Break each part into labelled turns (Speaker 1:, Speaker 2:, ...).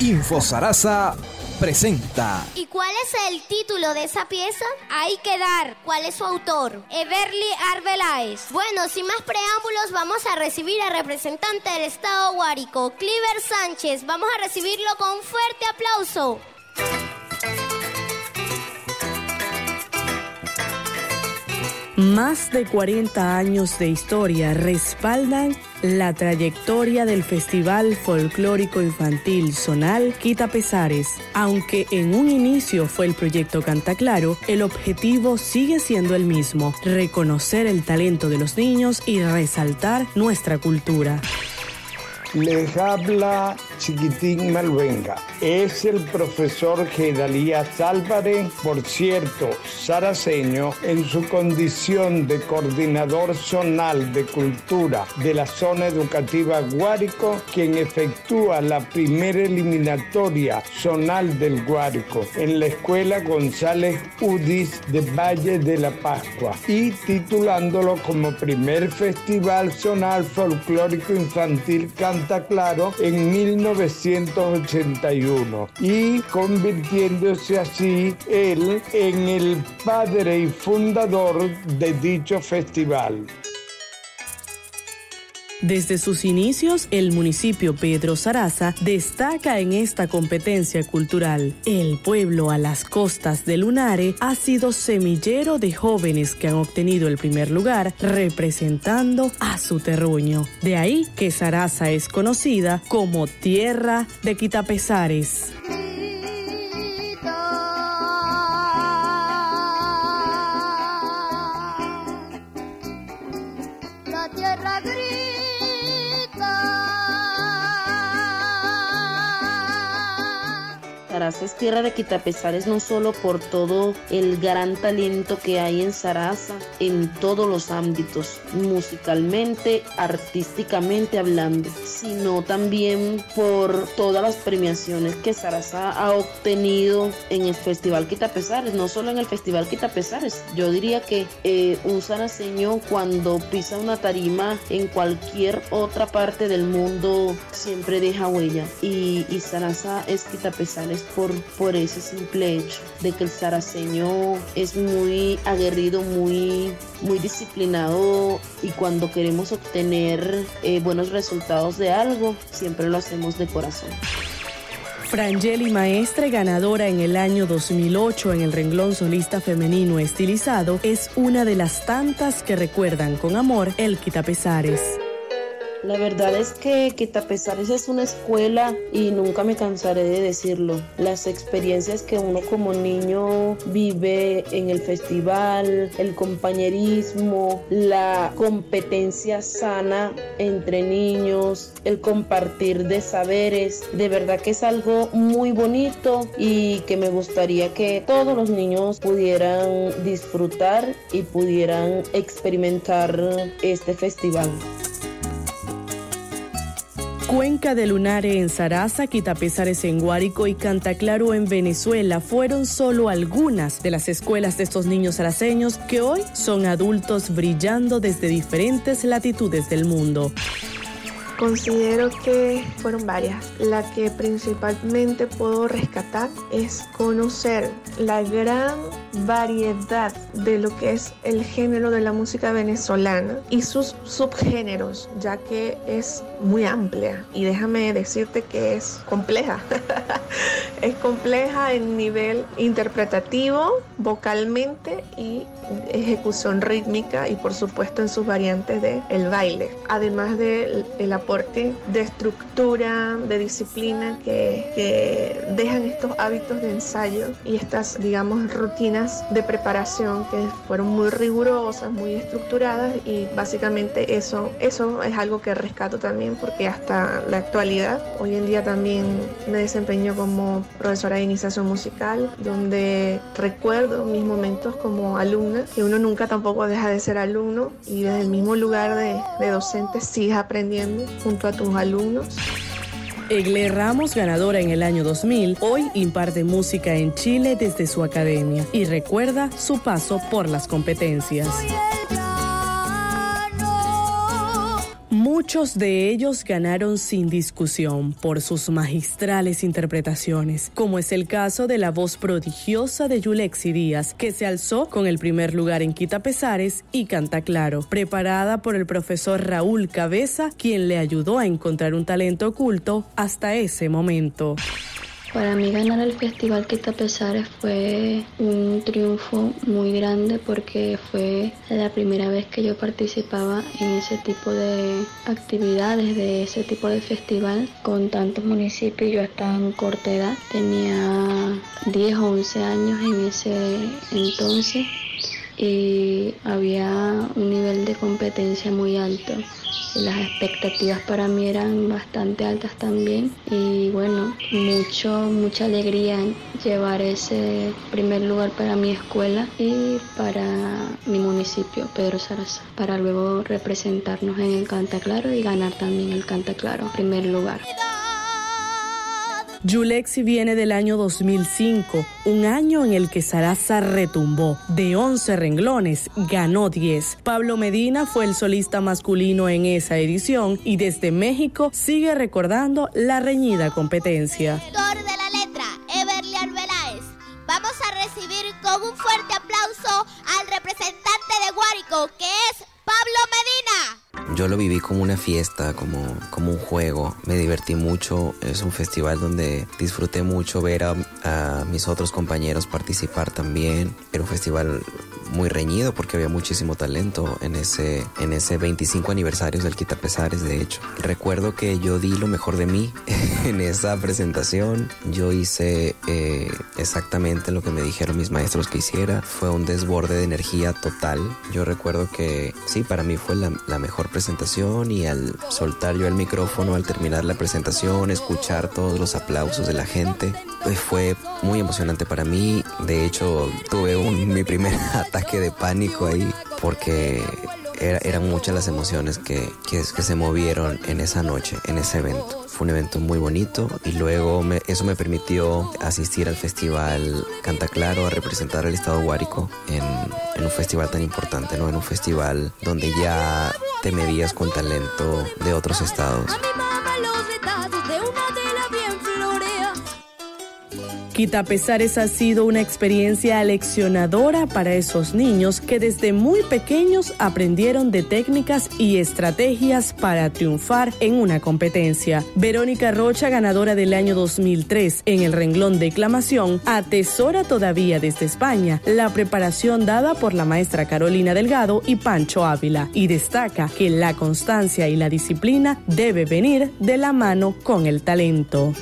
Speaker 1: Info Sarasa presenta.
Speaker 2: ¿Y cuál es el título de esa pieza? Hay que dar. ¿Cuál es su autor? Everly Arbeláez. Bueno, sin más preámbulos, vamos a recibir al representante del Estado Guárico, Cliver Sánchez. Vamos a recibirlo con un fuerte aplauso.
Speaker 3: Más de 40 años de historia respaldan la trayectoria del Festival Folclórico Infantil Sonal Quita Pesares. Aunque en un inicio fue el proyecto Canta Claro, el objetivo sigue siendo el mismo, reconocer el talento de los niños y resaltar nuestra cultura.
Speaker 4: Les habla Chiquitín Malvenga. Es el profesor Gedalías Álvarez, por cierto, saraceño, en su condición de coordinador zonal de cultura de la zona educativa Guárico, quien efectúa la primera eliminatoria zonal del Guárico en la escuela González Udis de Valle de la Pascua y titulándolo como primer festival zonal folclórico infantil Canta Claro en 1981 y convirtiéndose así él en el padre y fundador de dicho festival.
Speaker 3: Desde sus inicios, el municipio Pedro Saraza destaca en esta competencia cultural. El pueblo a las costas de Lunare ha sido semillero de jóvenes que han obtenido el primer lugar representando a su terruño. De ahí que Saraza es conocida como tierra de quitapesares.
Speaker 5: Es tierra de quitapesares no solo por todo el gran talento que hay en Sarasa en todos los ámbitos, musicalmente, artísticamente hablando, sino también por todas las premiaciones que Sarasa ha obtenido en el Festival Quitapesares, no solo en el Festival Quitapesares. Yo diría que eh, un saraceño cuando pisa una tarima en cualquier otra parte del mundo siempre deja huella y, y Sarasa es Quitapesares por, ese simple hecho de que el saraceño es muy aguerrido, muy, muy disciplinado y cuando queremos obtener eh, buenos resultados de algo, siempre lo hacemos de corazón.
Speaker 3: Frangeli Maestre, ganadora en el año 2008 en el renglón solista femenino estilizado, es una de las tantas que recuerdan con amor el Quitapesares.
Speaker 5: La verdad es que Quitapesares es una escuela y nunca me cansaré de decirlo. Las experiencias que uno como niño vive en el festival, el compañerismo, la competencia sana entre niños, el compartir de saberes, de verdad que es algo muy bonito y que me gustaría que todos los niños pudieran disfrutar y pudieran experimentar este festival.
Speaker 3: Cuenca de Lunare en Sarasa, Quitapesares en Guárico y Cantaclaro en Venezuela fueron solo algunas de las escuelas de estos niños saraceños que hoy son adultos brillando desde diferentes latitudes del mundo.
Speaker 6: Considero que fueron varias. La que principalmente puedo rescatar es conocer la gran variedad de lo que es el género de la música venezolana y sus subgéneros, ya que es muy amplia y déjame decirte que es compleja. es compleja en nivel interpretativo, vocalmente y ejecución rítmica y por supuesto en sus variantes de el baile, además del el aporte de estructura, de disciplina que, que dejan estos hábitos de ensayo y estas, digamos, rutinas de preparación que fueron muy rigurosas, muy estructuradas y básicamente eso, eso es algo que rescato también porque hasta la actualidad, hoy en día también me desempeño como profesora de iniciación musical, donde recuerdo mis momentos como alumna, que uno nunca tampoco deja de ser alumno y desde el mismo lugar de, de docente sigues aprendiendo junto a tus alumnos.
Speaker 3: Egle Ramos, ganadora en el año 2000, hoy imparte música en Chile desde su academia y recuerda su paso por las competencias. Muchos de ellos ganaron sin discusión por sus magistrales interpretaciones, como es el caso de la voz prodigiosa de Yulexi Díaz, que se alzó con el primer lugar en Quita Pesares y Canta Claro, preparada por el profesor Raúl Cabeza, quien le ayudó a encontrar un talento oculto hasta ese momento.
Speaker 7: Para mí ganar el Festival Pesares fue un triunfo muy grande porque fue la primera vez que yo participaba en ese tipo de actividades, de ese tipo de festival con tantos municipios. Yo estaba en corta edad, tenía 10 o 11 años en ese entonces y había un nivel de competencia muy alto. Las expectativas para mí eran bastante altas también y bueno, mucho, mucha alegría llevar ese primer lugar para mi escuela y para mi municipio, Pedro Zaraza, para luego representarnos en el Canta Claro y ganar también el Canta Claro, primer lugar.
Speaker 3: Yulexi viene del año 2005, un año en el que Sarasa retumbó. De 11 renglones, ganó 10. Pablo Medina fue el solista masculino en esa edición y desde México sigue recordando la reñida competencia.
Speaker 2: De la letra, Everly Arbeláez. Vamos a recibir con un fuerte aplauso al representante de Guárico, que es Pablo Medina.
Speaker 8: Yo lo viví como una fiesta, como, como un juego. Me divertí mucho. Es un festival donde disfruté mucho ver a, a mis otros compañeros participar también. Era un festival muy reñido porque había muchísimo talento en ese, en ese 25 aniversario del Quitapesares, de hecho. Recuerdo que yo di lo mejor de mí en esa presentación. Yo hice eh, exactamente lo que me dijeron mis maestros que hiciera. Fue un desborde de energía total. Yo recuerdo que sí, para mí fue la, la mejor presentación y al soltar yo el micrófono, al terminar la presentación, escuchar todos los aplausos de la gente, pues fue muy emocionante para mí. De hecho, tuve un, mi primer ataque de pánico ahí porque era, eran muchas las emociones que, que, se movieron en esa noche, en ese evento. Fue un evento muy bonito y luego me, eso me permitió asistir al festival Canta Claro a representar al estado Guárico en, en un festival tan importante, ¿no? En un festival donde ya te medías con talento de otros estados.
Speaker 3: Quitapesares ha sido una experiencia aleccionadora para esos niños que desde muy pequeños aprendieron de técnicas y estrategias para triunfar en una competencia. Verónica Rocha, ganadora del año 2003 en el renglón declamación, atesora todavía desde España la preparación dada por la maestra Carolina Delgado y Pancho Ávila y destaca que la constancia y la disciplina debe venir de la mano con el talento.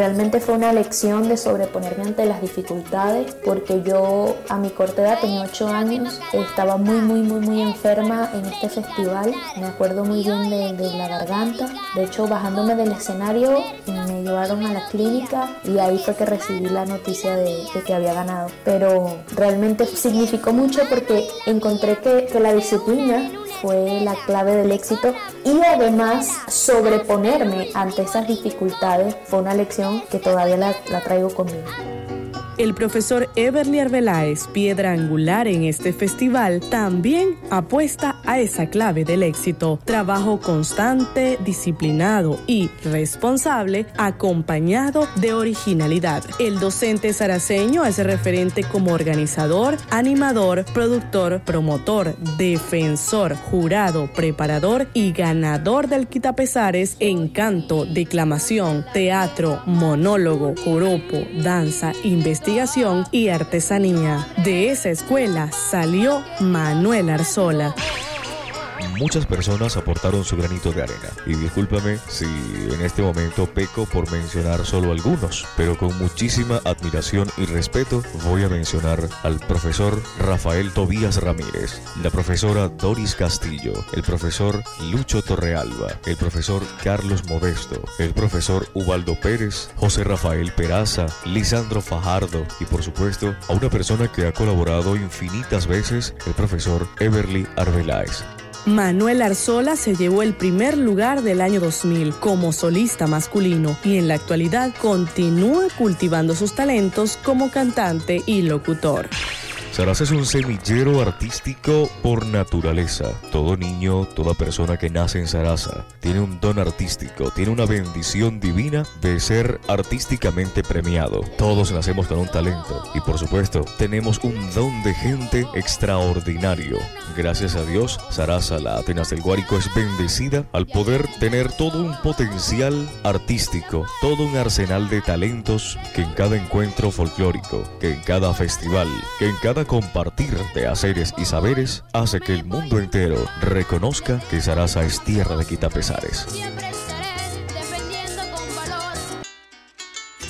Speaker 9: Realmente fue una lección de sobreponerme ante las dificultades porque yo a mi corta edad tenía 8 años, estaba muy muy muy muy enferma en este festival, me acuerdo muy bien de, la garganta, de hecho bajándome del escenario me llevaron a la clínica y ahí fue que recibí la noticia de, que había ganado, pero realmente significó mucho porque encontré que la disciplina fue la clave del éxito y además sobreponerme ante esas dificultades fue una lección que todavía la, traigo conmigo.
Speaker 3: El profesor Everly Arbeláez, piedra angular en este festival, también apuesta a esa clave del éxito. Trabajo constante, disciplinado y responsable, acompañado de originalidad. El docente saraceño es referente como organizador, animador, productor, promotor, defensor, jurado, preparador y ganador del Quitapesares en canto, declamación, teatro, monólogo, joropo, danza, investigación y artesanía. De esa escuela salió Manuel Arzola.
Speaker 10: Muchas personas aportaron su granito de arena. Y discúlpame si en este momento peco por mencionar solo algunos, pero con muchísima admiración y respeto voy a mencionar al profesor Rafael Tobías Ramírez, la profesora Doris Castillo, el profesor Lucho Torrealba, el profesor Carlos Modesto, el profesor Ubaldo Pérez, José Rafael Peraza, Lisandro Fajardo y por supuesto a una persona que ha colaborado infinitas veces, el profesor Everly Arbeláez.
Speaker 3: Manuel Arzola se llevó el primer lugar del año 2000 como solista masculino y en la actualidad continúa cultivando sus talentos como cantante y locutor.
Speaker 10: Sarasa es un semillero artístico por naturaleza. Todo niño, toda persona que nace en Sarasa tiene un don artístico, tiene una bendición divina de ser artísticamente premiado. Todos nacemos con un talento y por supuesto tenemos un don de gente extraordinario. Gracias a Dios, Sarasa, la Atenas del Guárico, es bendecida al poder tener todo un potencial artístico, todo un arsenal de talentos que en cada encuentro folclórico, que en cada festival, que en cada compartir de haceres y saberes hace que el mundo entero reconozca que Sarasa es tierra de quitapesares.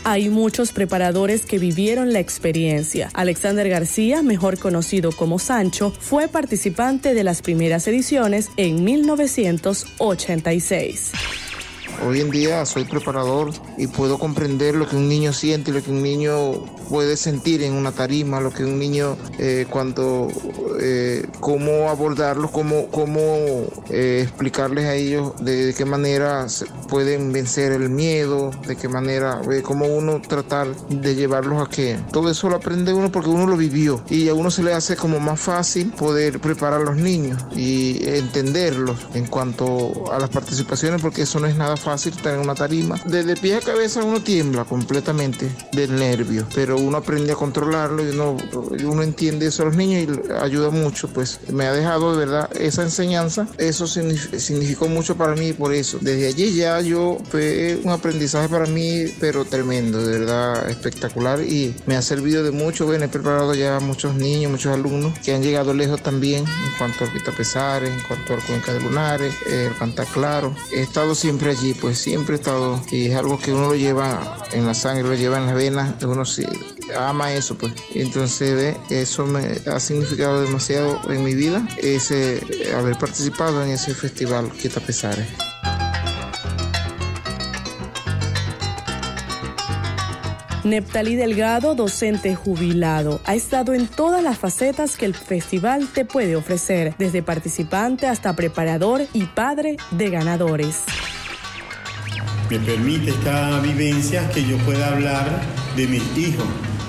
Speaker 3: Hay muchos preparadores que vivieron la experiencia. Alexander García, mejor conocido como Sancho, fue participante de las primeras ediciones en 1986.
Speaker 11: Hoy en día soy preparador y puedo comprender lo que un niño siente, lo que un niño puede sentir en una tarima, lo que un niño eh, cuando, eh, cómo abordarlos, cómo, cómo eh, explicarles a ellos de, qué manera pueden vencer el miedo, de qué manera, cómo uno tratar de llevarlos a que todo eso lo aprende uno porque uno lo vivió. Y a uno se le hace como más fácil poder preparar a los niños y entenderlos en cuanto a las participaciones porque eso no es nada fácil fácil estar en una tarima. Desde pie a cabeza uno tiembla completamente del nervio, pero uno aprende a controlarlo y uno, uno entiende eso a los niños y ayuda mucho. Pues me ha dejado de verdad esa enseñanza, eso significó mucho para mí por eso. Desde allí ya yo fue un aprendizaje para mí, pero tremendo, de verdad espectacular y me ha servido de mucho. Bueno, he preparado ya muchos niños, muchos alumnos que han llegado lejos también en cuanto al Pesares, en cuanto al Cuenca de Lunares, el Cantar Claro. He estado siempre allí pues siempre he estado, y es algo que uno lo lleva en la sangre, lo lleva en las venas, uno sí, ama eso, pues. Entonces, eso me ha significado demasiado en mi vida, ese haber participado en ese festival Quita Pesares.
Speaker 3: Neptalí Delgado, docente jubilado, ha estado en todas las facetas que el festival te puede ofrecer, desde participante hasta preparador y padre de ganadores
Speaker 12: me permite esta vivencia que yo pueda hablar de mis hijos,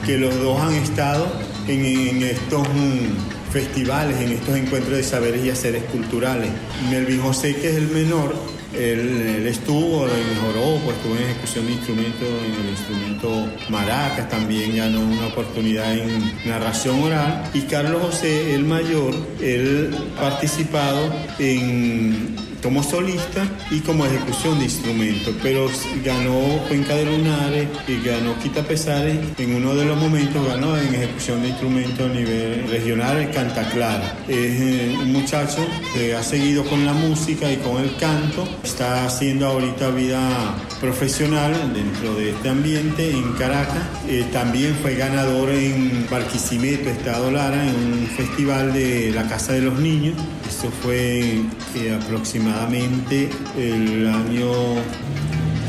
Speaker 12: que los dos han estado en, estos mm, festivales, en estos encuentros de saberes y haceres culturales. Melvin José, que es el menor, él, estuvo en Joropo, estuvo en ejecución de instrumentos, en el instrumento maracas, también ganó una oportunidad en narración oral. Y Carlos José, el mayor, él participado en como solista y como ejecución de instrumentos, pero ganó Cuenca de Lunares y ganó Quita Pesares. En uno de los momentos ganó en ejecución de instrumentos a nivel regional el Canta Clara. Es eh, un muchacho que ha seguido con la música y con el canto. Está haciendo ahorita vida profesional dentro de este ambiente en Caracas. Eh, también fue ganador en Barquisimeto, Estado Lara, en un festival de la Casa de los Niños. Eso fue eh, aproximadamente el año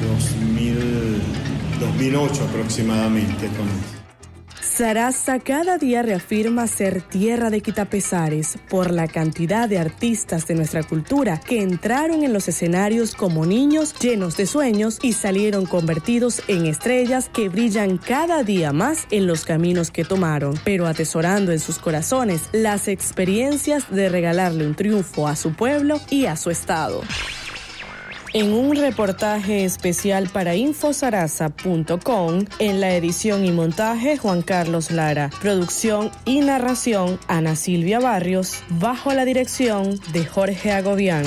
Speaker 12: 2000, 2008 aproximadamente. Con...
Speaker 3: Sarasa cada día reafirma ser tierra de quitapesares por la cantidad de artistas de nuestra cultura que entraron en los escenarios como niños llenos de sueños y salieron convertidos en estrellas que brillan cada día más en los caminos que tomaron, pero atesorando en sus corazones las experiencias de regalarle un triunfo a su pueblo y a su estado. En un reportaje especial para infosarasa.com, en la edición y montaje Juan Carlos Lara, producción y narración Ana Silvia Barrios, bajo la dirección de Jorge Agobián.